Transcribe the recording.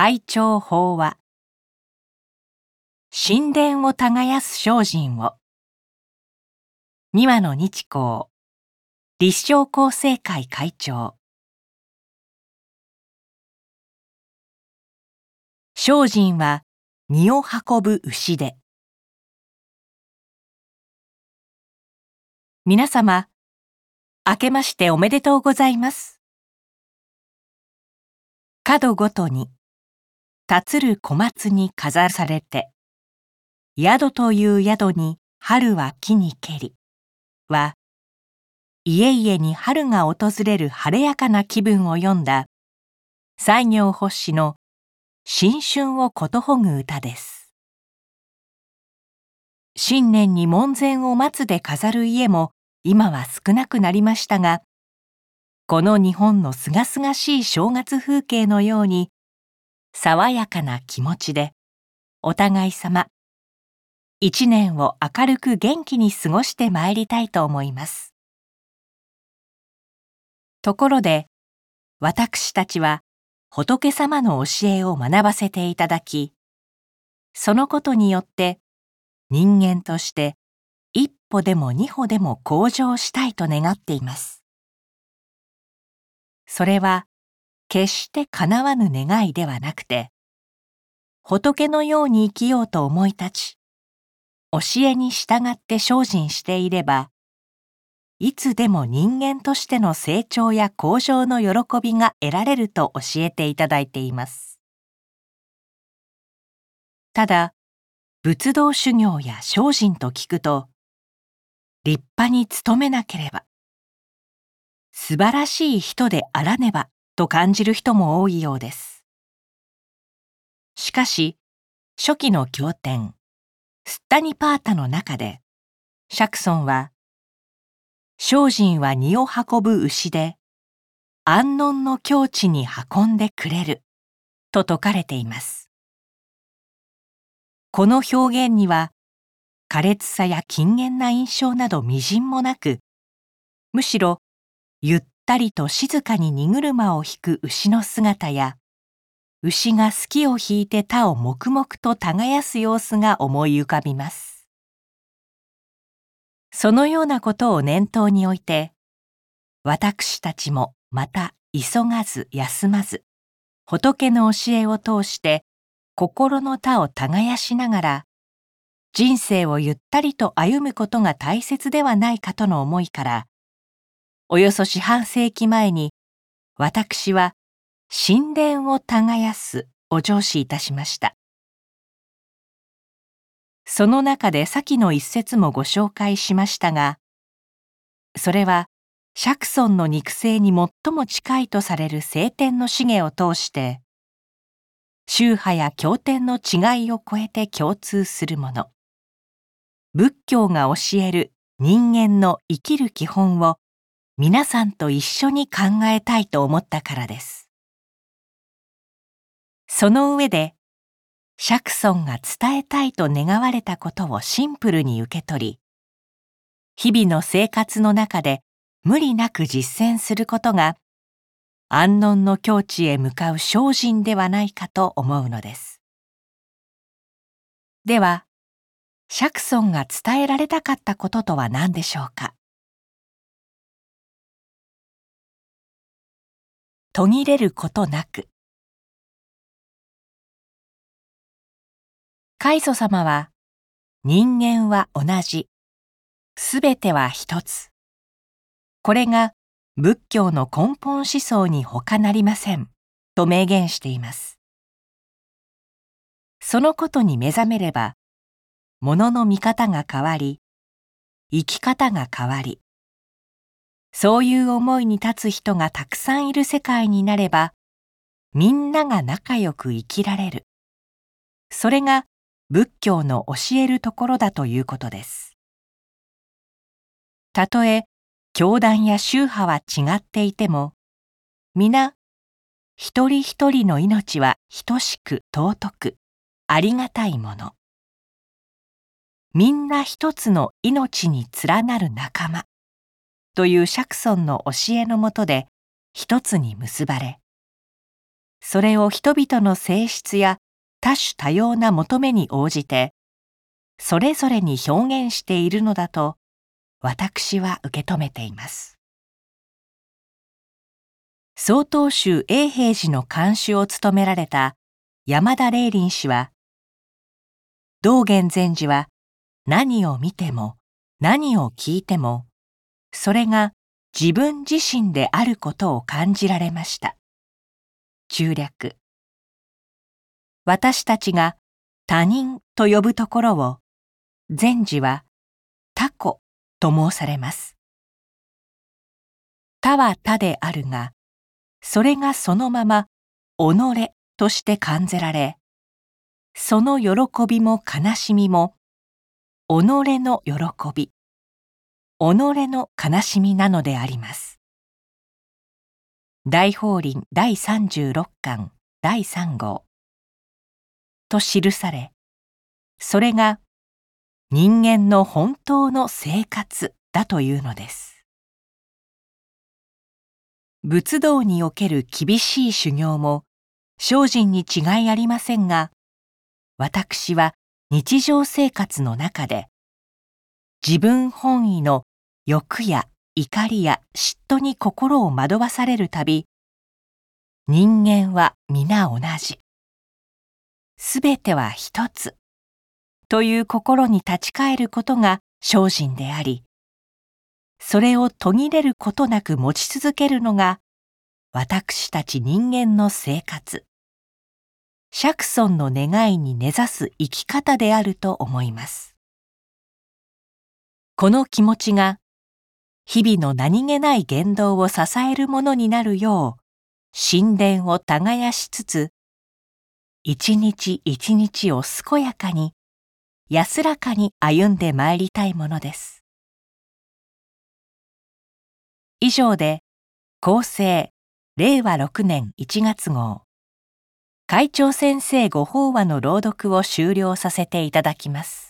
会長法話神殿を耕す精進を三輪の日光立正厚生会会長。精進は荷を運ぶ牛で皆様明けましておめでとうございます。角ごとに立つる小松に飾されて宿という宿に春は木にけりは家々に春が訪れる晴れやかな気分を詠んだ西行星の新春をことほぐ歌です。新年に門前を松で飾る家も今は少なくなりましたがこの日本のすがすがしい正月風景のように爽やかな気持ちでお互い様一年を明るく元気に過ごしてまいりたいと思いますところで私たちは仏様の教えを学ばせていただきそのことによって人間として一歩でも二歩でも向上したいと願っています。それは決して叶わぬ願いではなくて、仏のように生きようと思い立ち、教えに従って精進していれば、いつでも人間としての成長や向上の喜びが得られると教えていただいています。ただ、仏道修行や精進と聞くと、立派に努めなければ素晴らしい人であらねばと感じる人も多いようです。しかし初期の経典スッタニパータの中で釈尊は精進は荷を運ぶ牛で安穏の境地に運んでくれると説かれています。この表現には苛烈さや禁言な印象などみじんもなくむしろゆったりと静かに荷車を引く牛の姿や牛が好きを引いて他を黙々と耕す様子が思い浮かびます。そのようなことを念頭において私たちもまた急がず休まず仏の教えを通して心の他を耕しながら人生をゆったりと歩むことが大切ではないかとの思いからおよそ四半世紀前に私は神殿を耕すを上司いたしました。その中で先の一節もご紹介しましたがそれは釈尊の肉声に最も近いとされる聖典の資源を通して宗派や経典の違いを超えて共通するもの。仏教が教える人間の生きる基本を皆さんと一緒に考えたいと思ったからです。その上で、釈尊が伝えたいと願われたことをシンプルに受け取り、日々の生活の中で無理なく実践することが安穏の境地へ向かう精進ではないかと思うのです。では、釈尊が伝えられたかったこととは何でしょうか？途切れることなく。海祖様は人間は同じ。すべては一つ。これが仏教の根本思想に他なりません。と明言しています。そのことに目覚めれば物の見方が変わり生き方が変わりそういう思いに立つ人がたくさんいる世界になればみんなが仲良く生きられる。それが仏教の教えるところだということです。たとえ教団や宗派は違っていても皆一人一人の命は等しく尊くありがたいもの。みんな一つの命に連なる仲間。という釈尊の教えのもとで一つに結ばれそれを人々の性質や多種多様な求めに応じてそれぞれに表現しているのだと私は受け止めています。曹洞宗永平寺の監修を務められた山田霊林氏は道元禅師は何を見ても何を聞いてもそれが自分自身であることを感じられました。中略。私たちが他人と呼ぶところを禅師は他己と申されます。他は他であるがそれがそのまま己として感じられその喜びも悲しみも己の喜び。己の悲しみなのであります。大法輪第36巻第3号。と記されそれが人間の本当の生活だというのです。仏道における厳しい修行も精進に違いありませんが私は日常生活の中で自分本位の欲や怒りや嫉妬に心を惑わされるたび人間は皆同じ。すべては一つ。という心に立ち返ることが精進でありそれを途切れることなく持ち続けるのが私たち人間の生活。釈尊の願いに根ざす生き方であると思います。この気持ちが日々の何気ない言動を支えるものになるよう神殿を耕しつつ一日一日を健やかに安らかに歩んでまいりたいものです。以上で厚生令和6年1月号。会長先生ご法話の朗読を終了させていただきます。